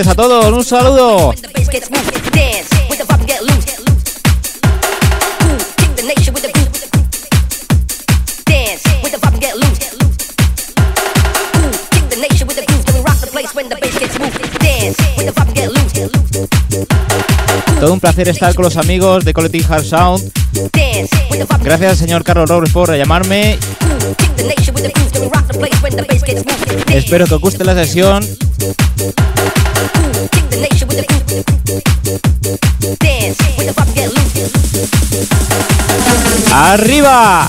Tardes a todos, un saludo. Todo un placer estar con los amigos de Collective Hard Sound. Gracias, señor Carlos Robles, por llamarme. Espero que os guste la sesión. ¡Arriba!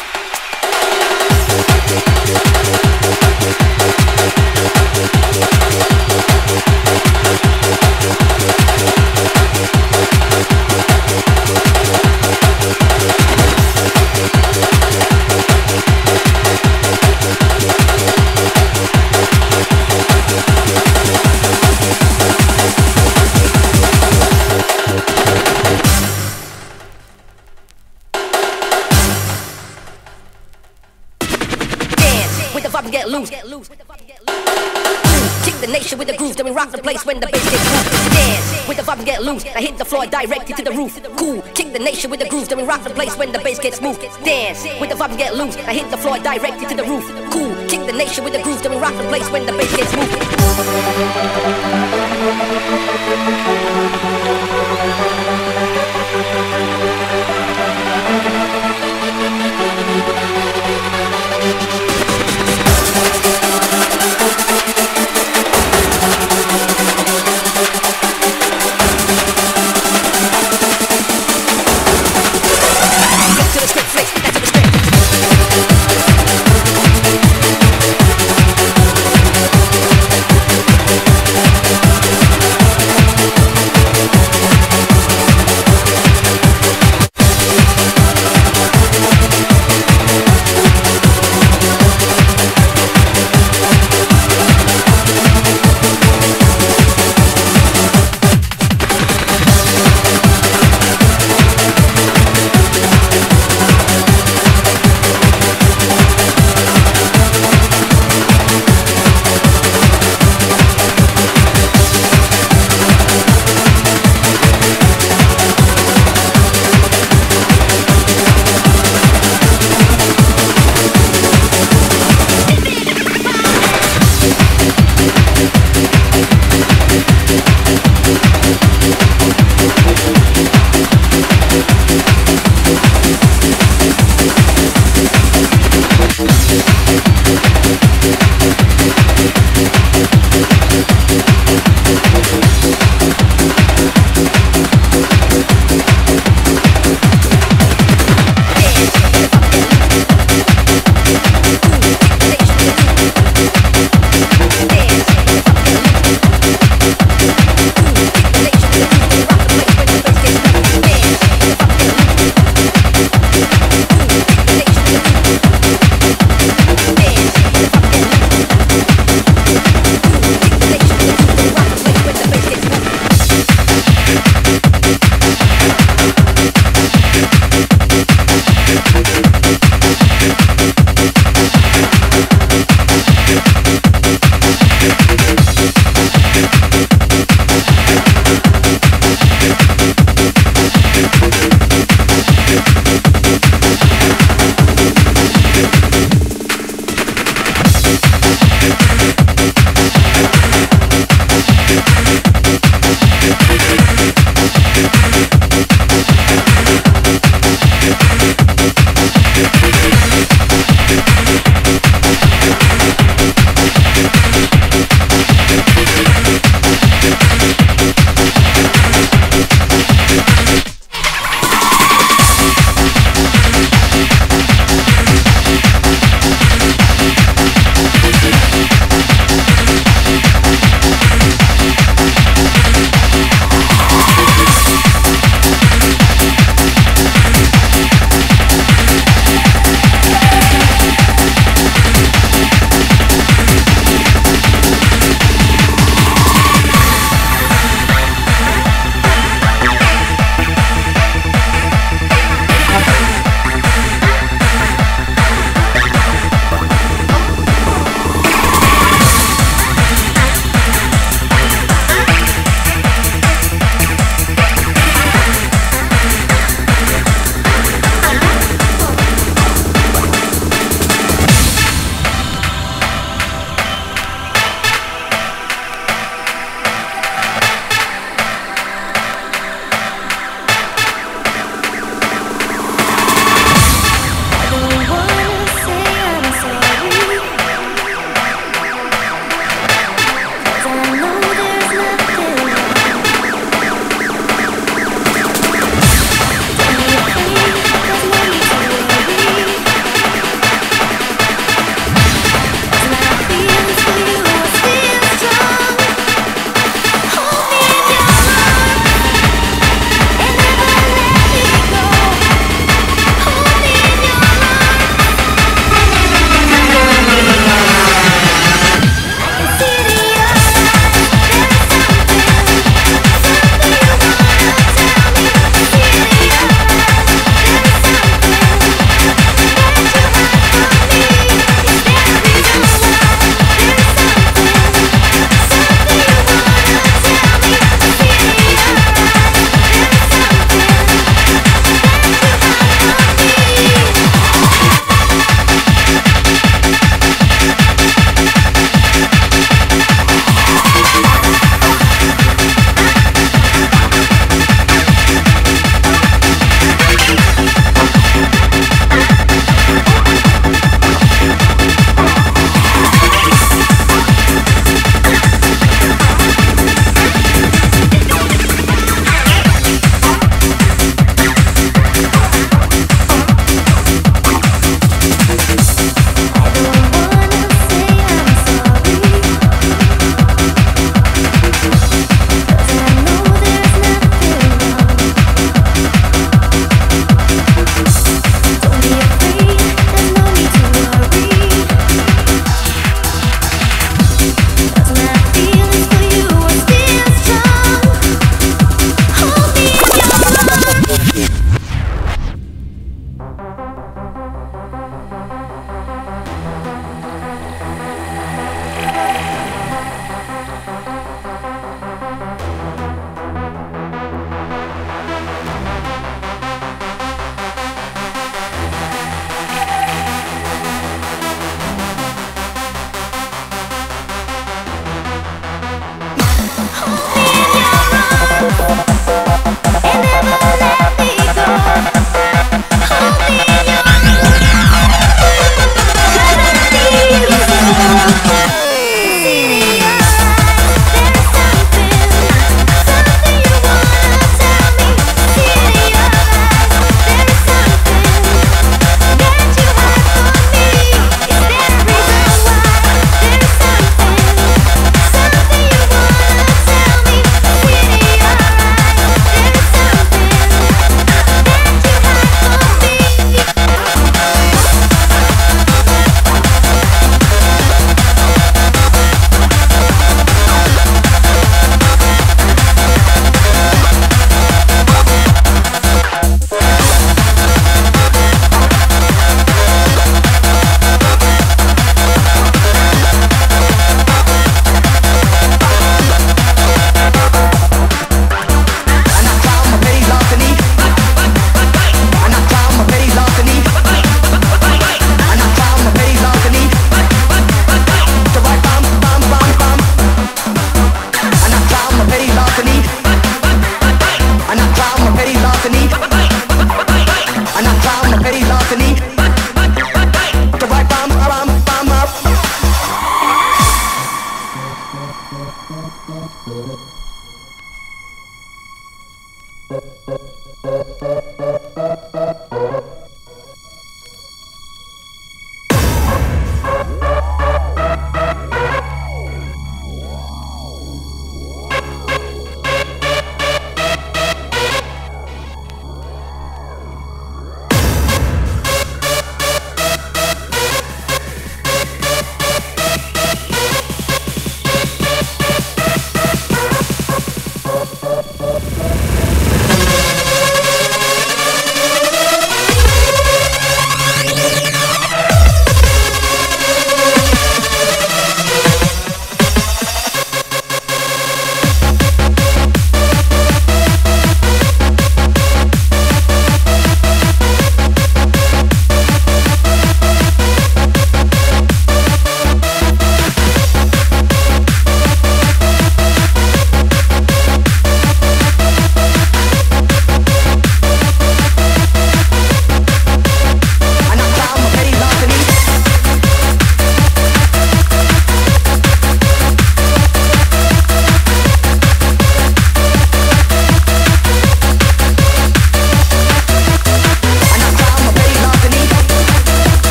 directed to the roof. Cool, kick the nation with the grooves, then we rock the place when the bass gets smooth. Dance with the vibe and get loose. I hit the floor directed to the roof. Cool, kick the nation with the groove. then we rock the place when the bass gets smooth.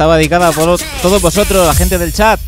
Estaba dedicada por todos vosotros, la gente del chat.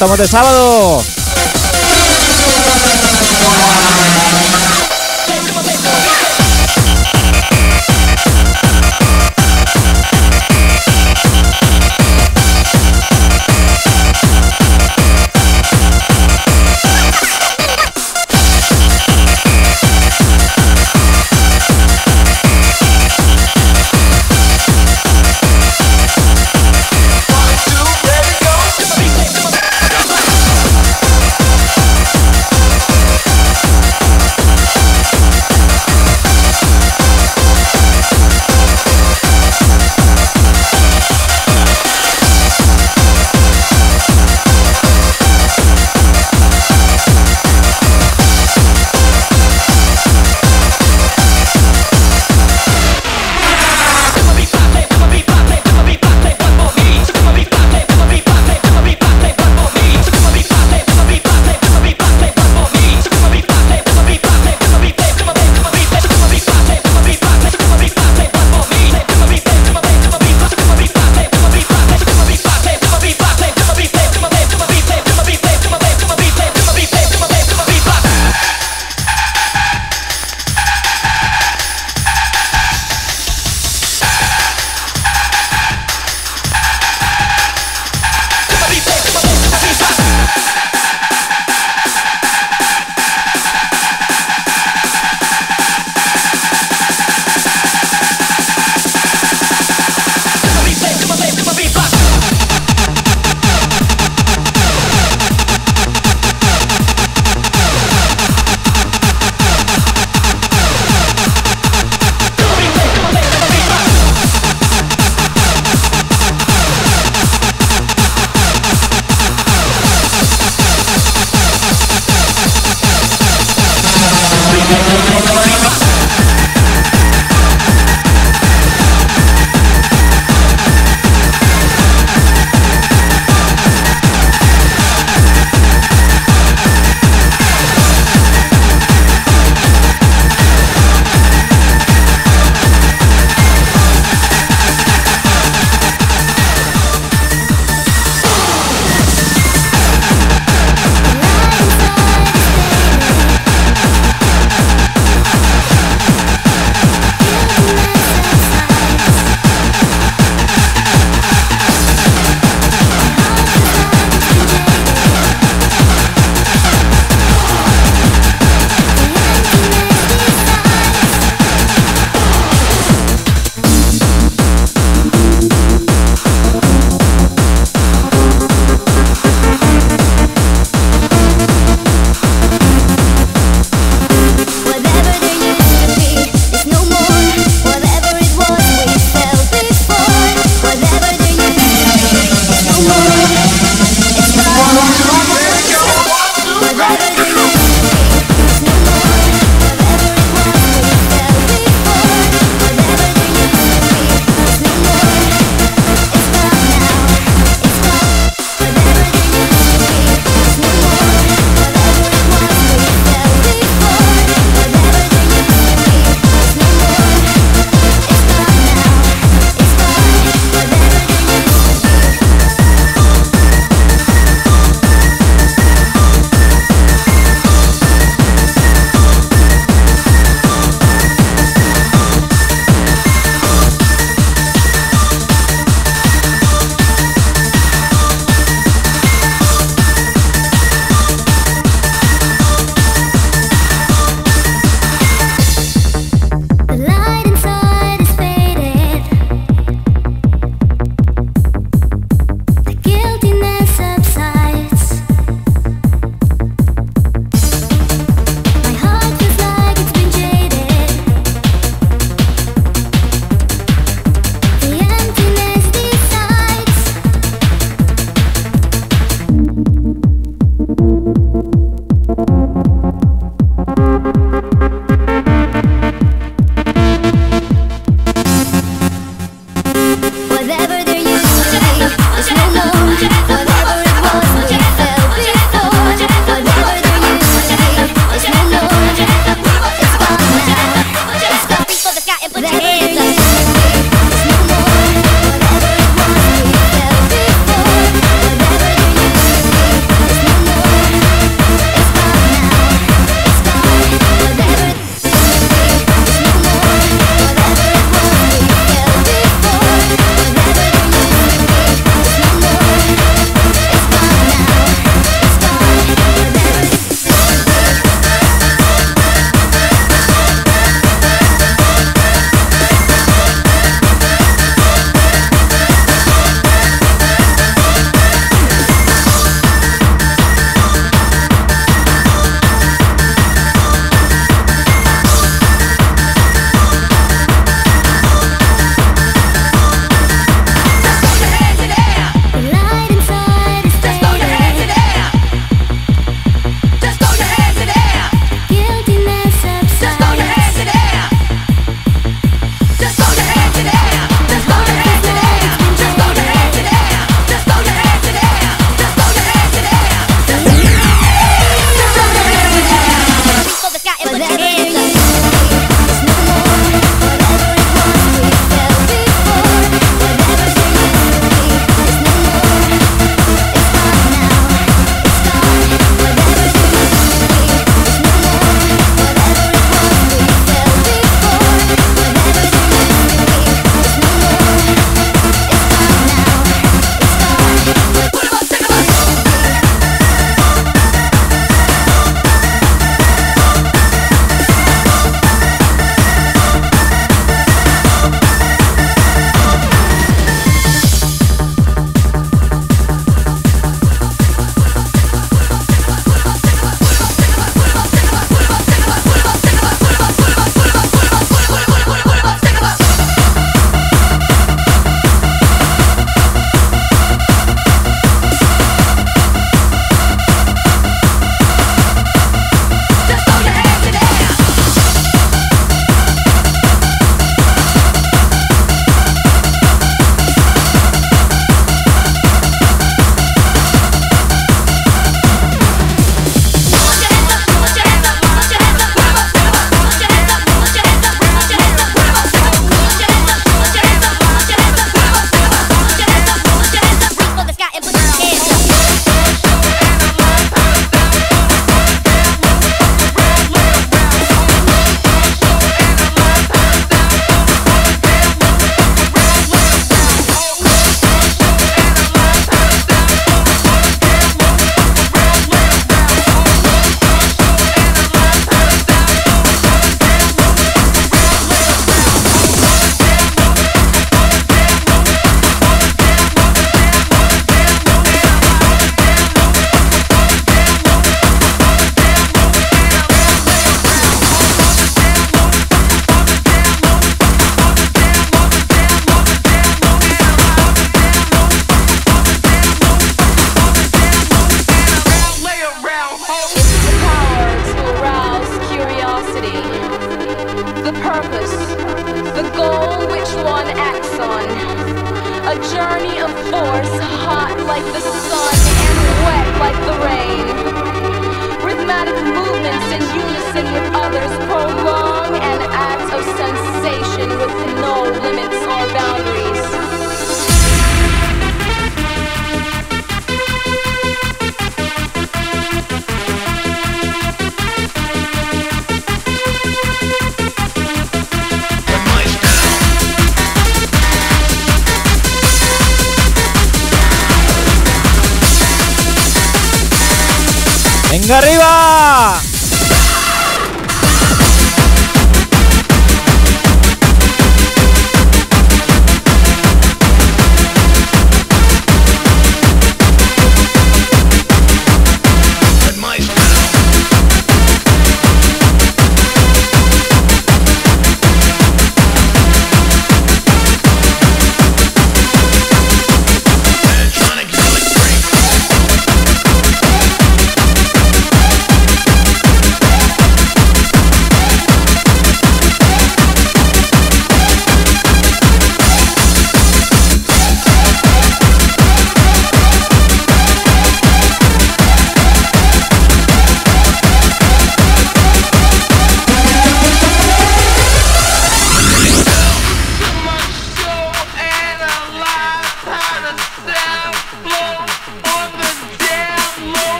Estamos de sábado.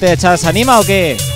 Gente de chat, ¿se anima o qué?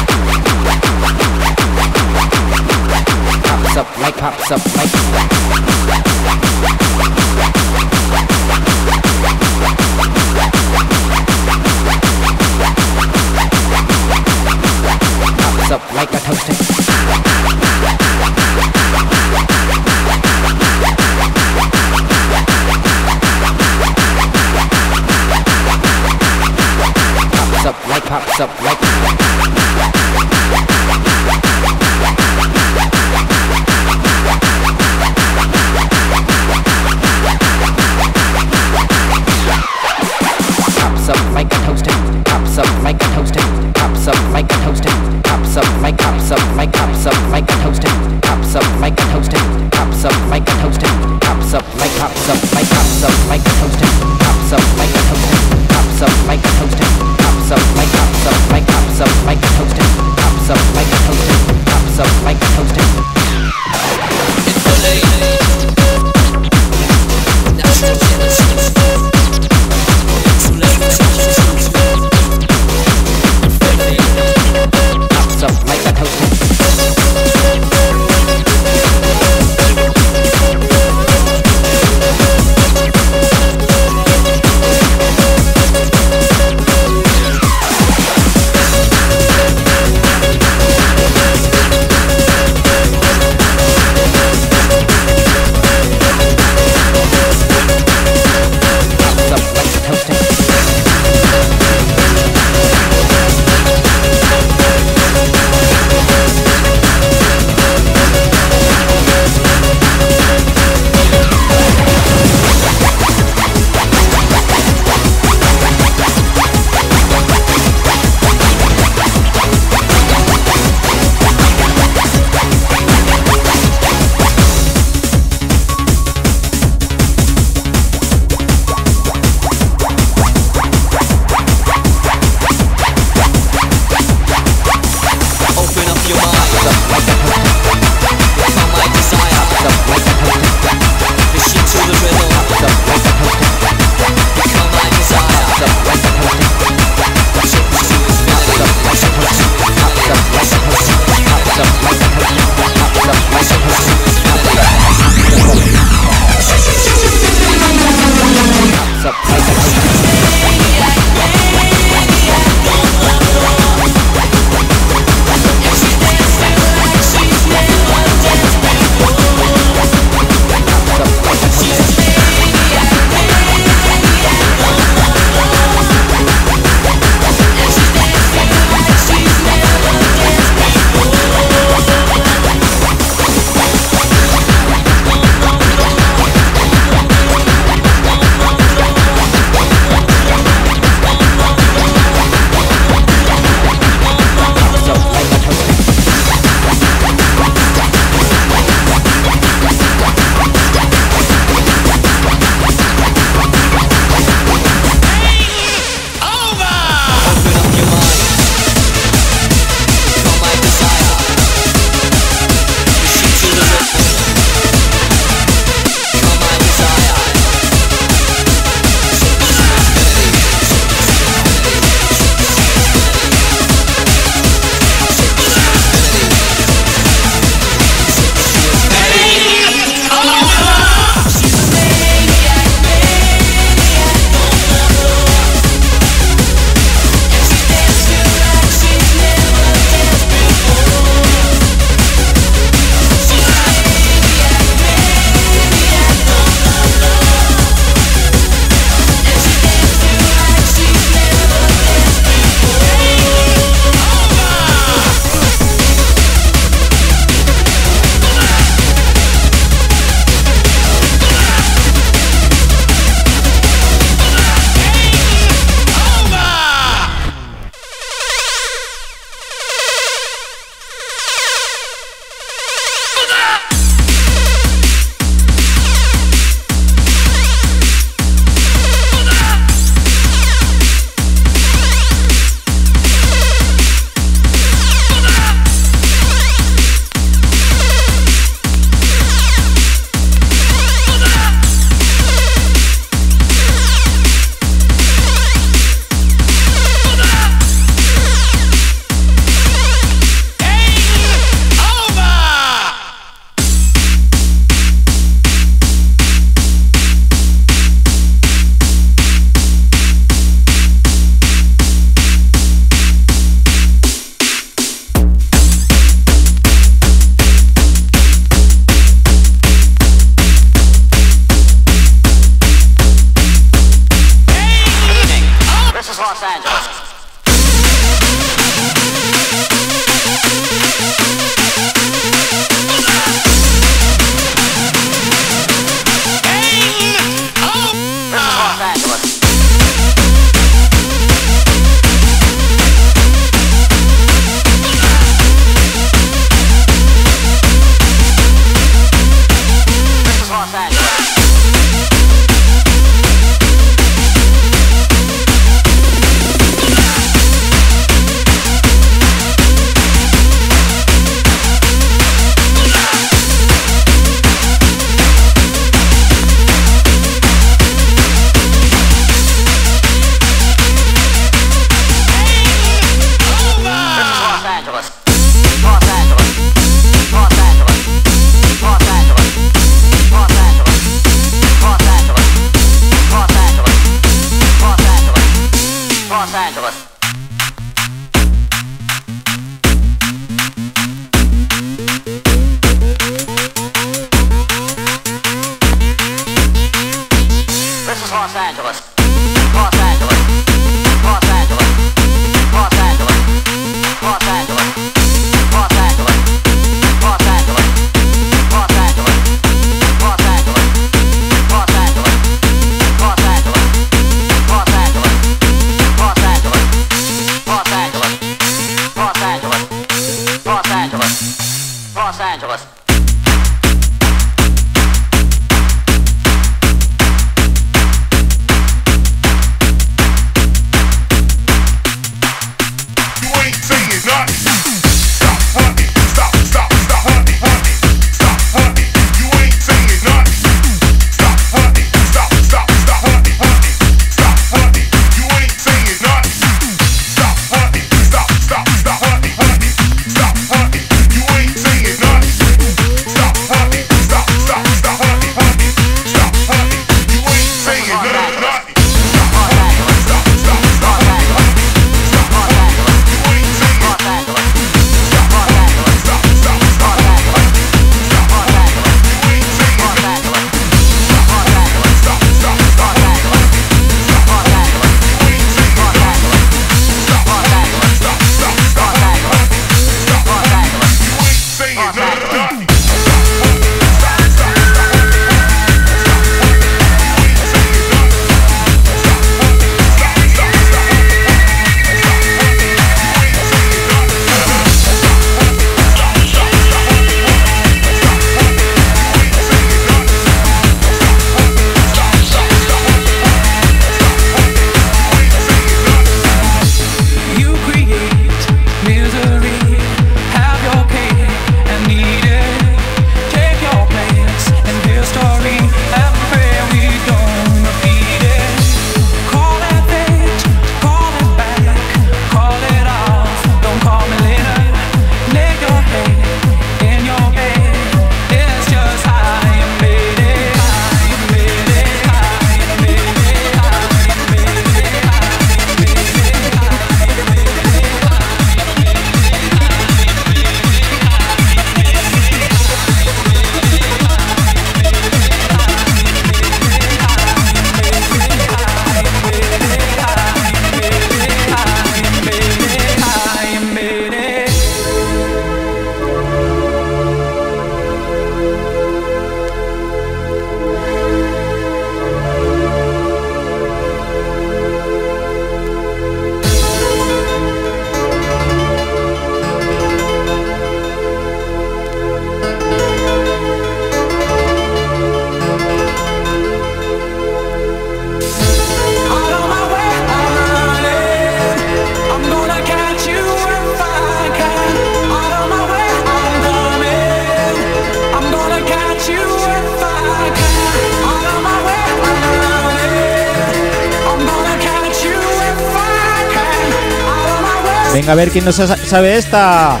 A ver quién no sabe esta.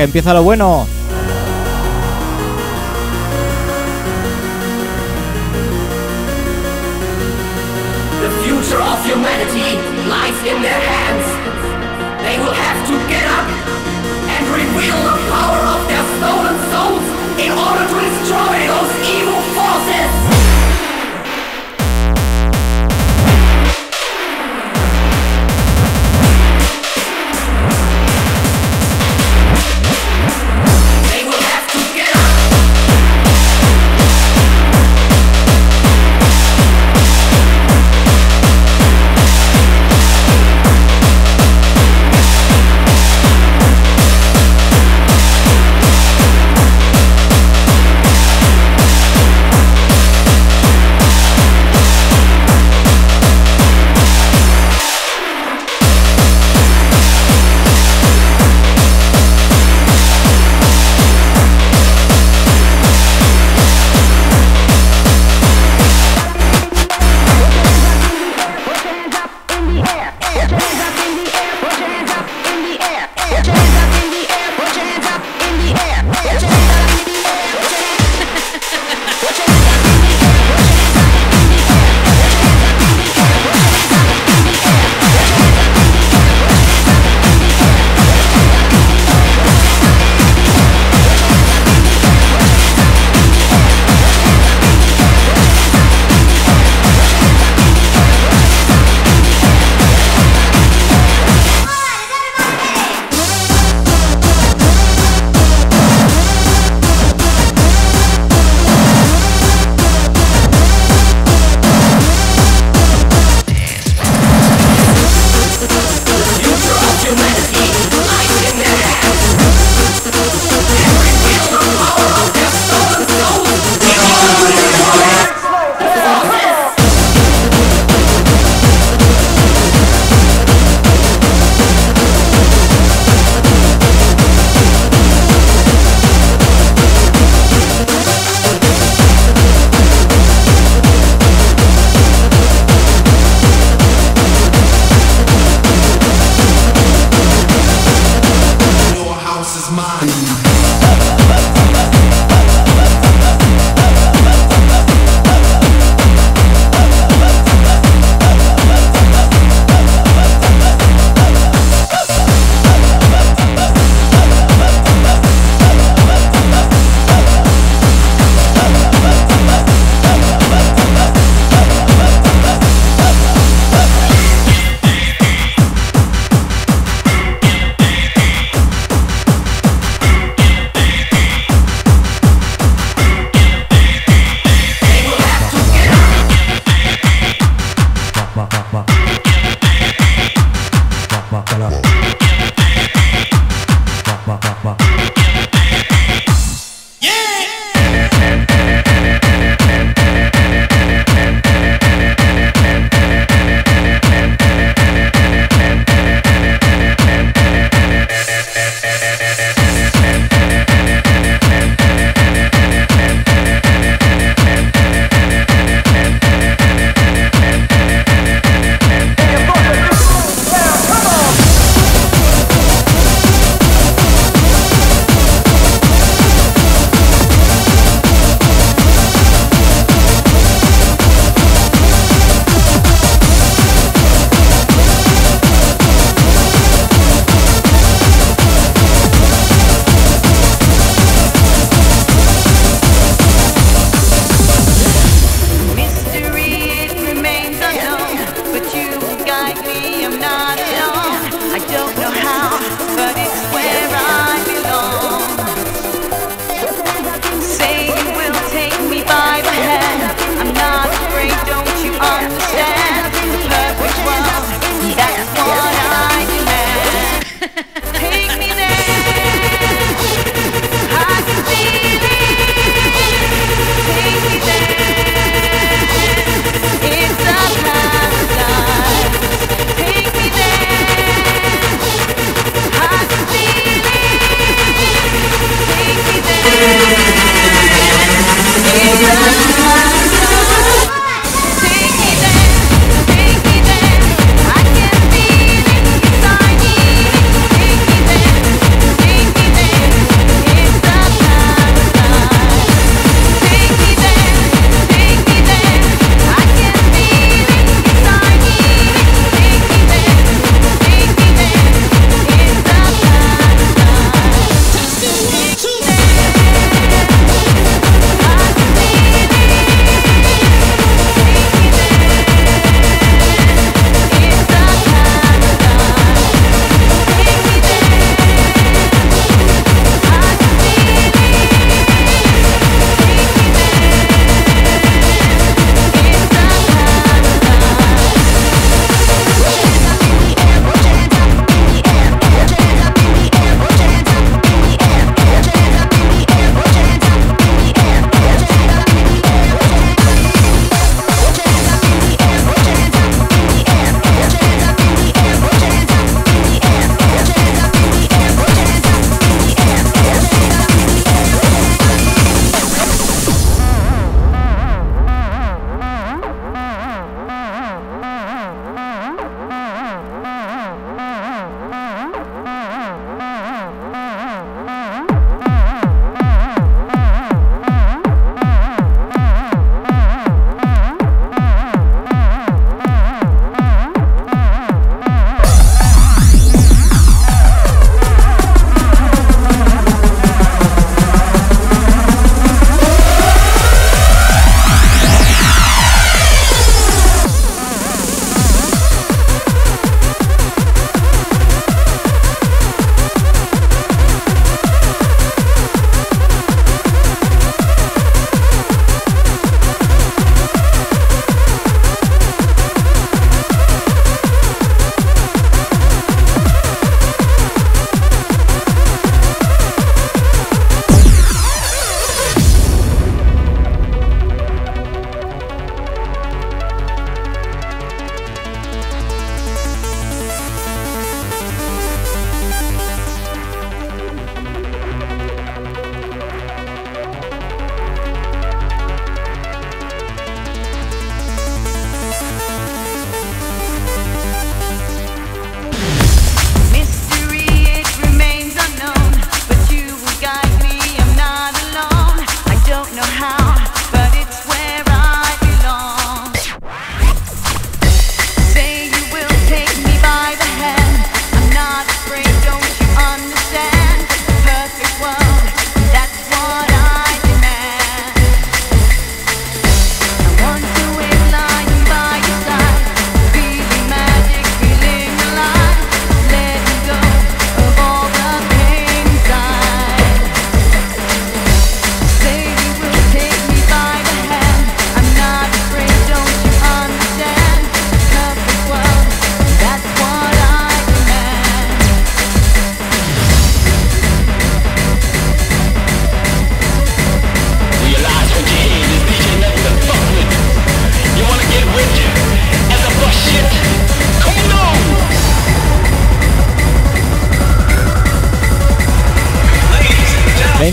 Que empieza lo bueno.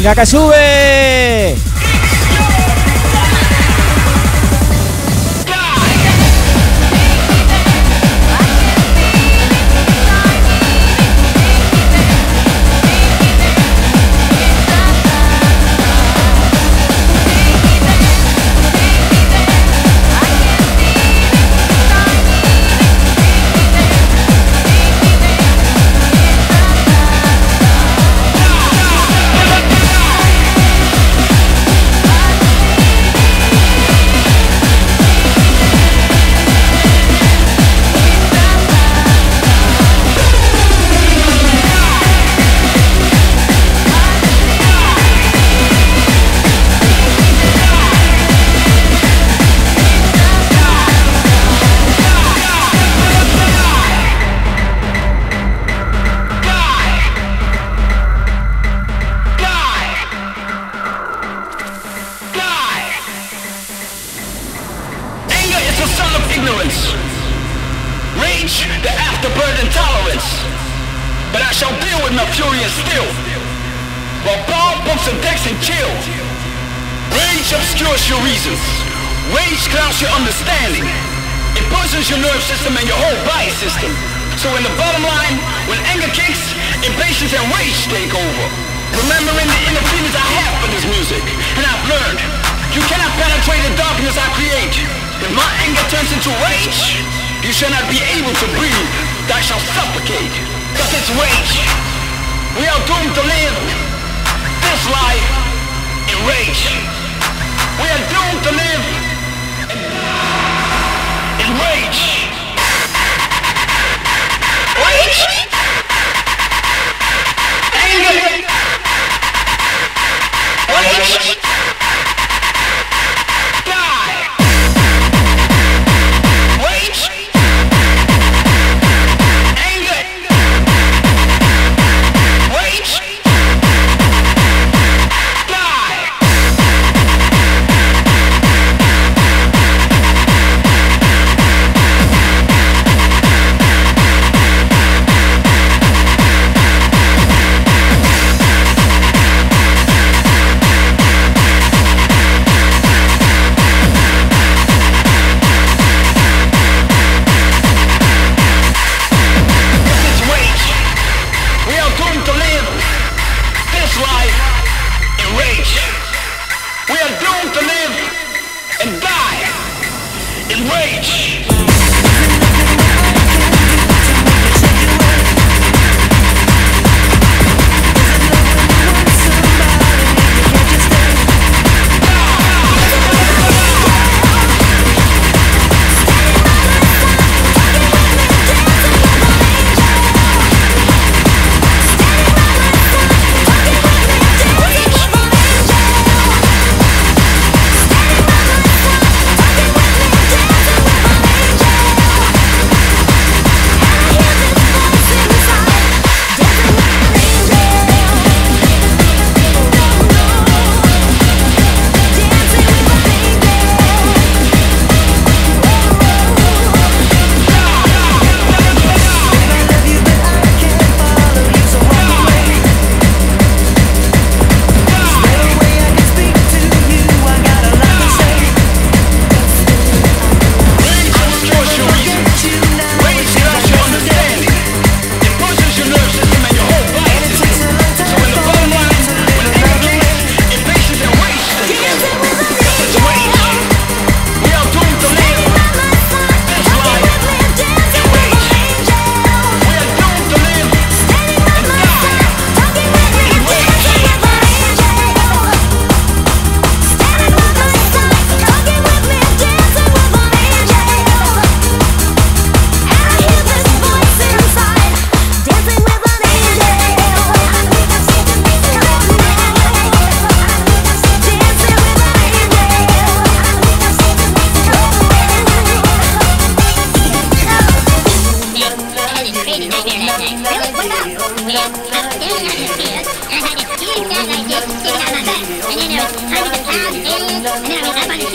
Nakasube. turns into rage, you shall not be able to breathe. Thou shalt suffocate. Cause it's rage. We are doomed to live this life in rage. We are doomed to live in, in rage. Rage? Anger? Rage? Really? What's up? Well, I was down on the stairs, and I had this my back. And then there was hundreds of pounds of and then I was up on the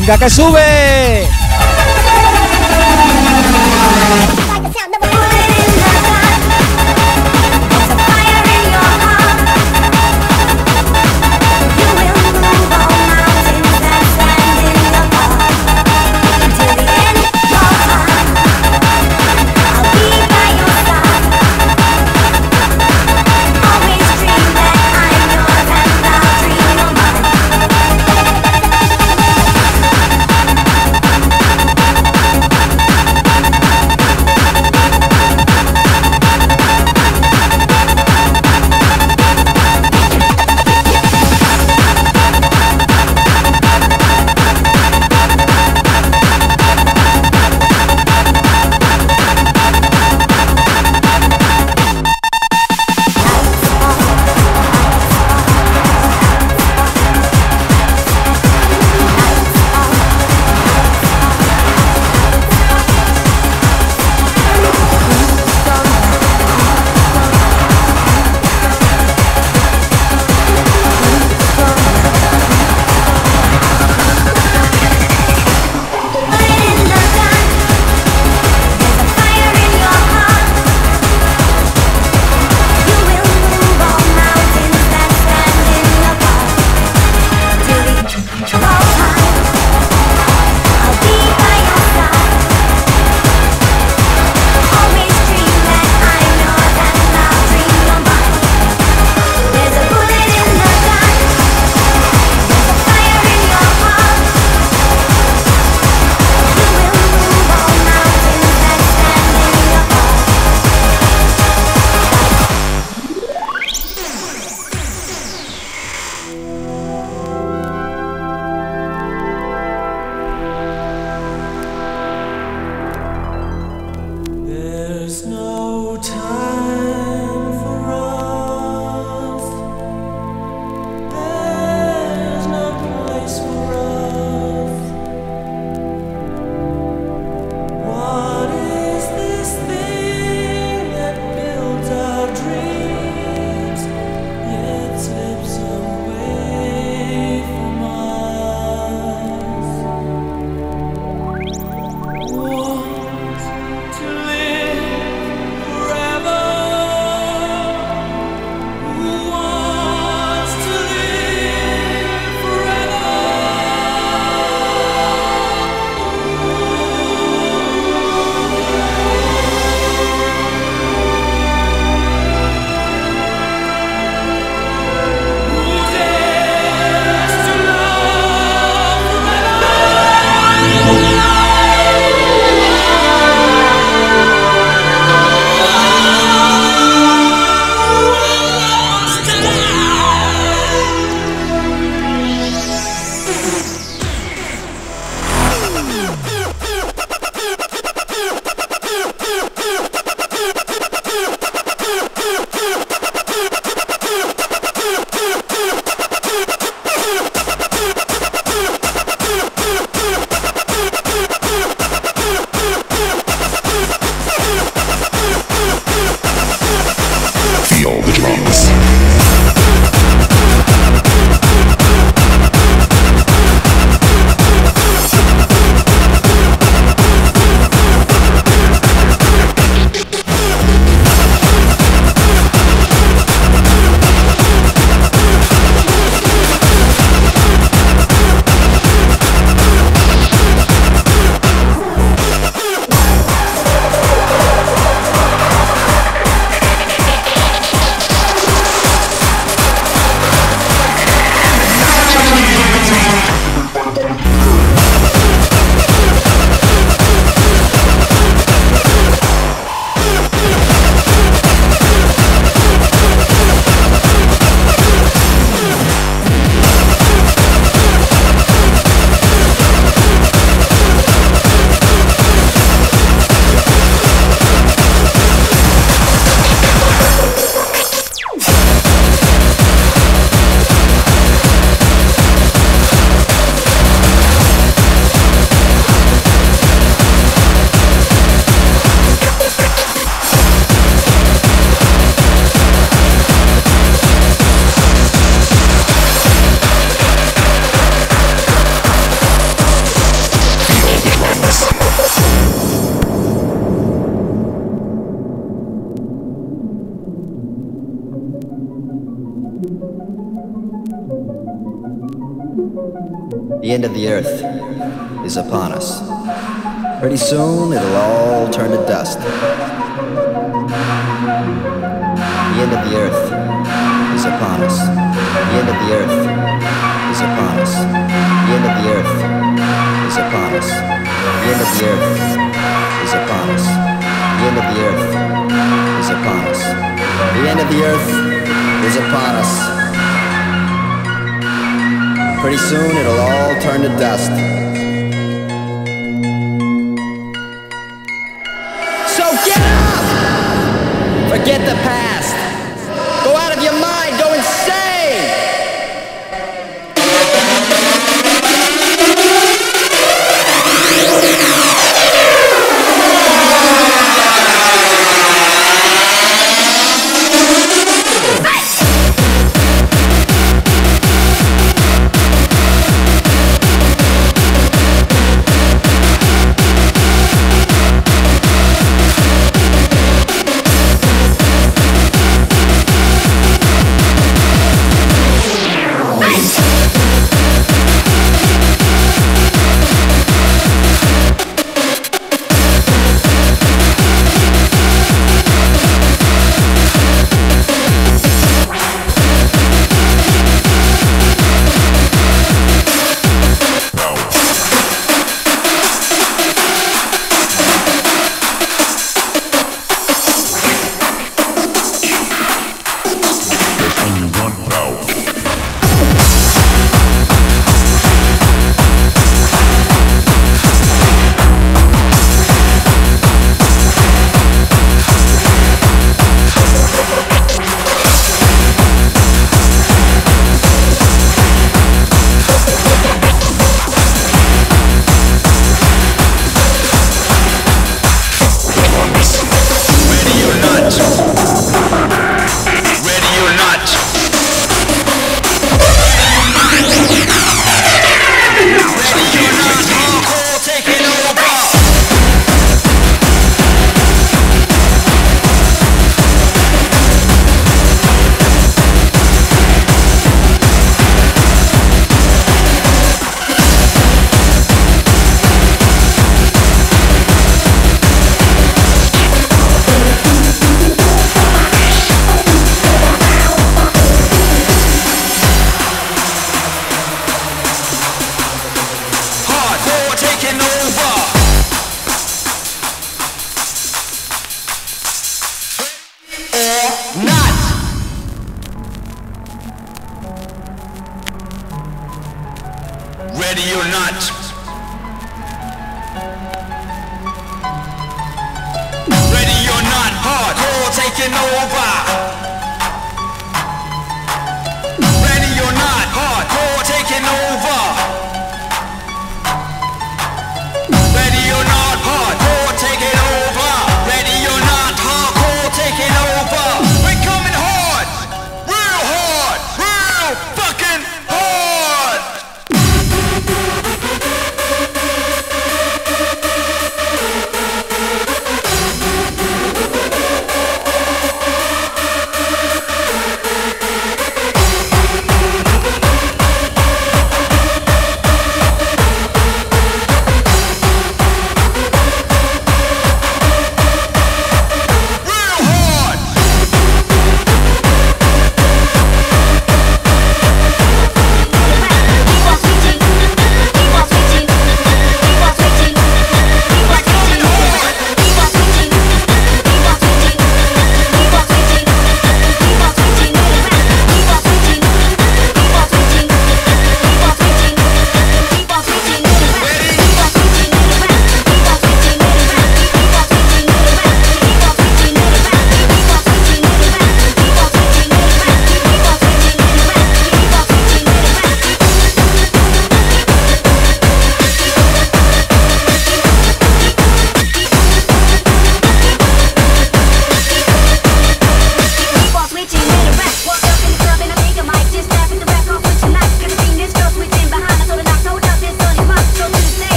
Venga que sube.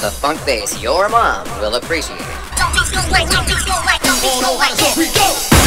The funk bass your mom will appreciate. Don't be white, don't be white, don't be go.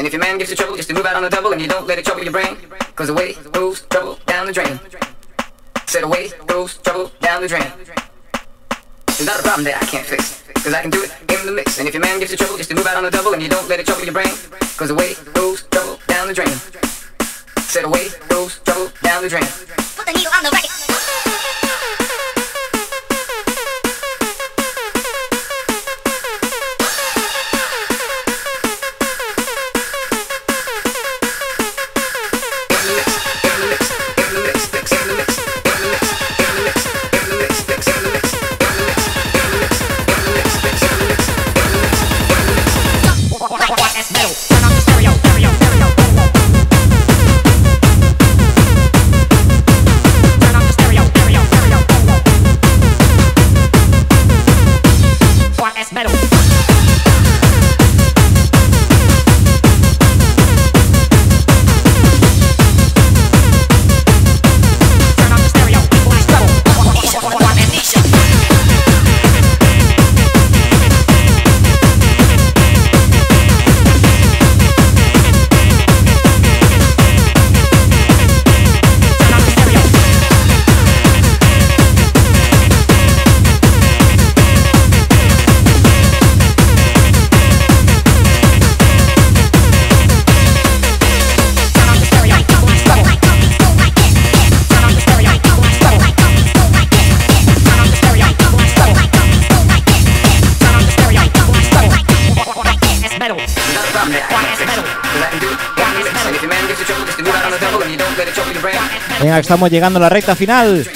And if your man gives you trouble, just to move out on the double and you don't let it trouble your brain. Cause away goes trouble down the drain. Said away goes trouble down the drain. It's not a problem that I can't fix. Cause I can do it in the mix. And if your man gives you trouble, just to move out on the double and you don't let it trouble your brain. Cause away goes trouble down the drain. Said away goes trouble down the drain. Put the needle on the record. Estamos llegando a la recta final.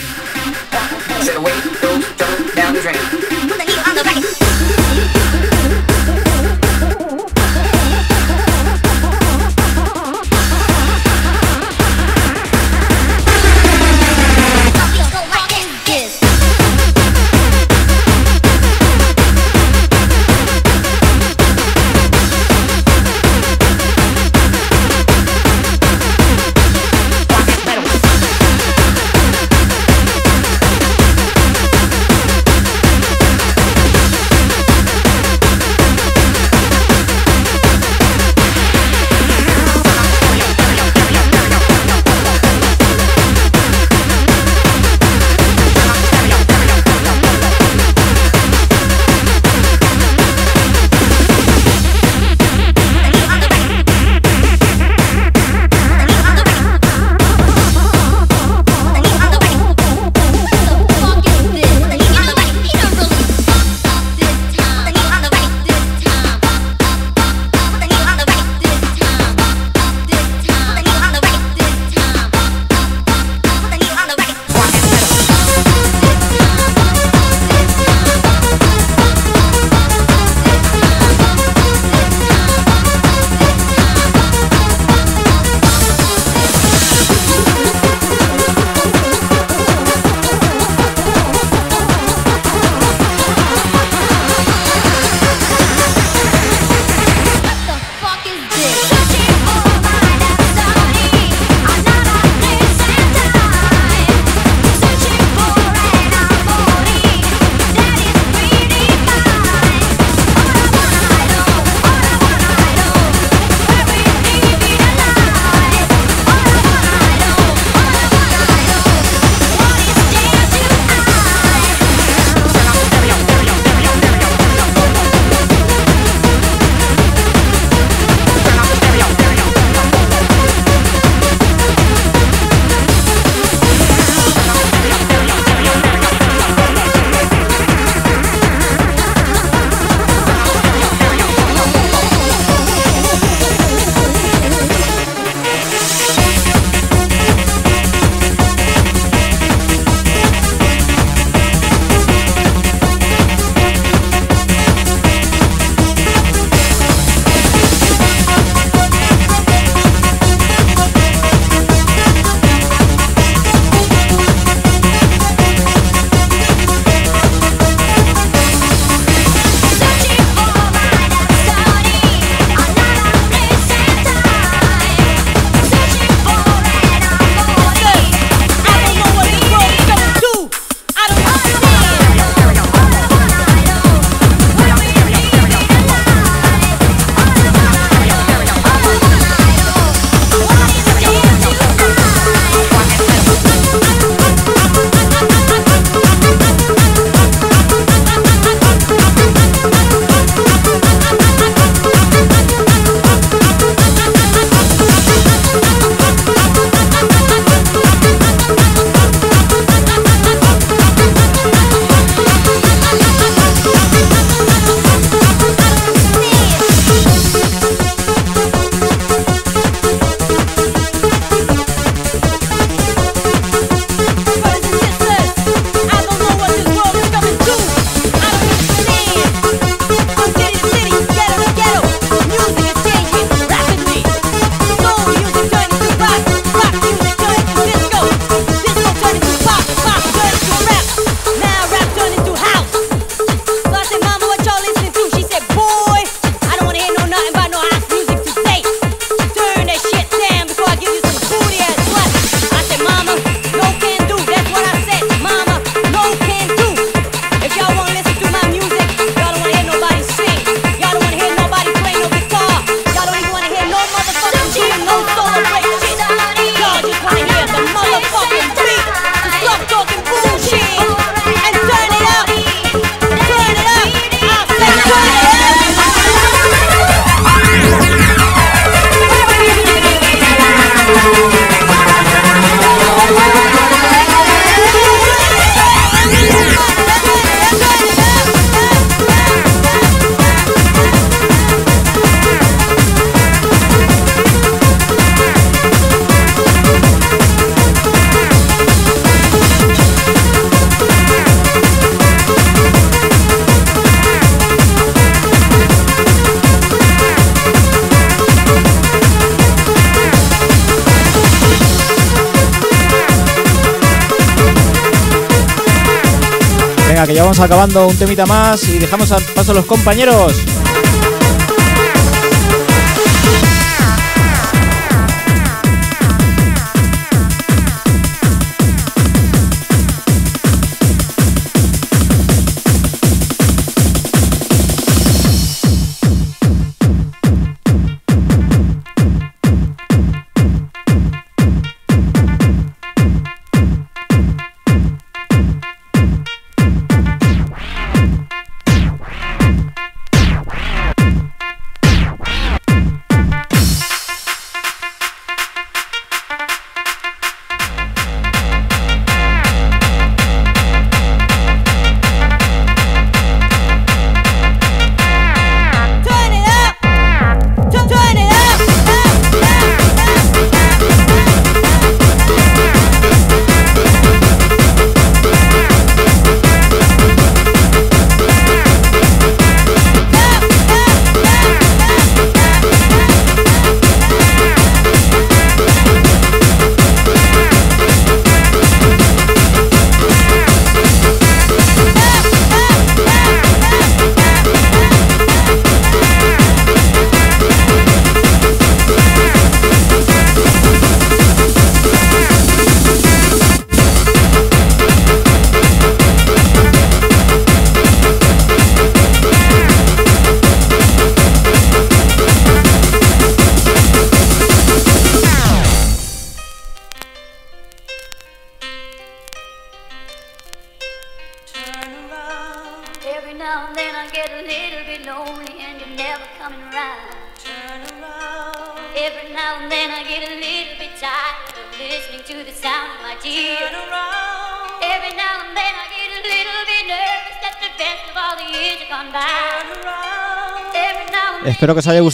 Que ya vamos acabando un temita más y dejamos al paso a los compañeros.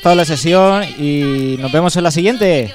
Gustado la sesión y nos vemos en la siguiente.